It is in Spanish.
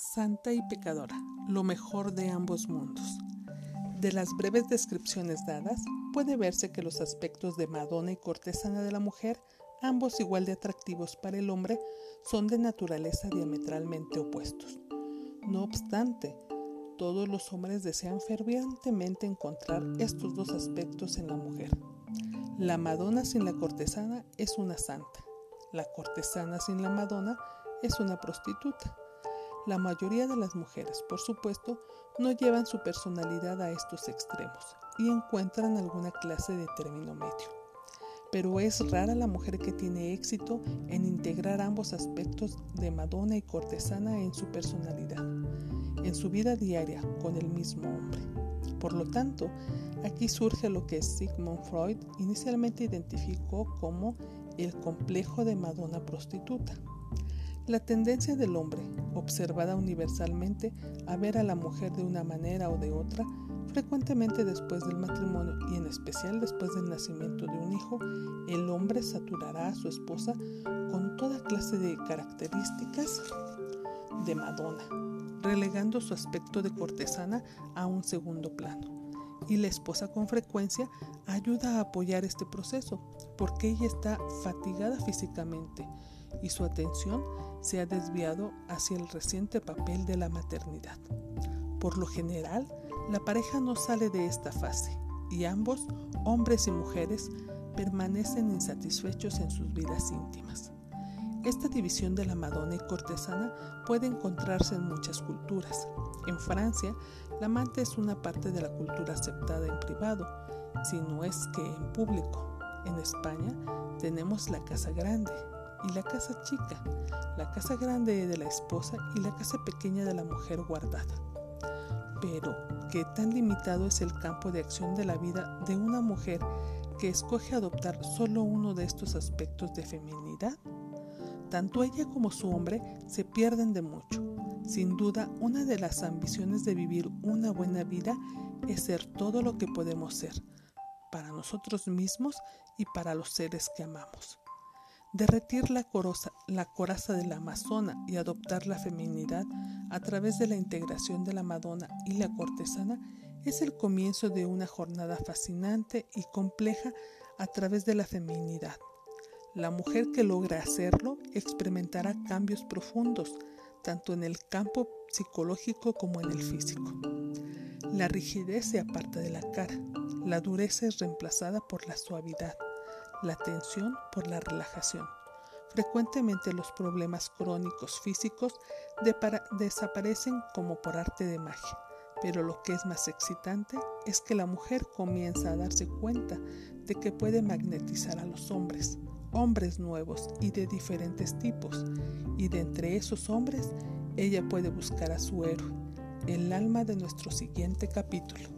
Santa y pecadora, lo mejor de ambos mundos. De las breves descripciones dadas, puede verse que los aspectos de Madonna y cortesana de la mujer, ambos igual de atractivos para el hombre, son de naturaleza diametralmente opuestos. No obstante, todos los hombres desean fervientemente encontrar estos dos aspectos en la mujer. La Madonna sin la cortesana es una santa. La cortesana sin la Madonna es una prostituta. La mayoría de las mujeres, por supuesto, no llevan su personalidad a estos extremos y encuentran alguna clase de término medio. Pero es rara la mujer que tiene éxito en integrar ambos aspectos de Madonna y cortesana en su personalidad, en su vida diaria con el mismo hombre. Por lo tanto, aquí surge lo que Sigmund Freud inicialmente identificó como el complejo de Madonna prostituta la tendencia del hombre, observada universalmente, a ver a la mujer de una manera o de otra, frecuentemente después del matrimonio y en especial después del nacimiento de un hijo, el hombre saturará a su esposa con toda clase de características de Madonna, relegando su aspecto de cortesana a un segundo plano. Y la esposa con frecuencia ayuda a apoyar este proceso, porque ella está fatigada físicamente y su atención se ha desviado hacia el reciente papel de la maternidad. Por lo general, la pareja no sale de esta fase y ambos, hombres y mujeres, permanecen insatisfechos en sus vidas íntimas. Esta división de la Madonna y cortesana puede encontrarse en muchas culturas. En Francia, la amante es una parte de la cultura aceptada en privado, si no es que en público. En España tenemos la casa grande, y la casa chica, la casa grande de la esposa y la casa pequeña de la mujer guardada. Pero, ¿qué tan limitado es el campo de acción de la vida de una mujer que escoge adoptar solo uno de estos aspectos de feminidad? Tanto ella como su hombre se pierden de mucho. Sin duda, una de las ambiciones de vivir una buena vida es ser todo lo que podemos ser, para nosotros mismos y para los seres que amamos. Derretir la, la coraza de la amazona y adoptar la feminidad a través de la integración de la Madonna y la cortesana es el comienzo de una jornada fascinante y compleja a través de la feminidad. La mujer que logra hacerlo experimentará cambios profundos, tanto en el campo psicológico como en el físico. La rigidez se aparta de la cara, la dureza es reemplazada por la suavidad la tensión por la relajación. Frecuentemente los problemas crónicos físicos desaparecen como por arte de magia, pero lo que es más excitante es que la mujer comienza a darse cuenta de que puede magnetizar a los hombres, hombres nuevos y de diferentes tipos, y de entre esos hombres ella puede buscar a su héroe, el alma de nuestro siguiente capítulo.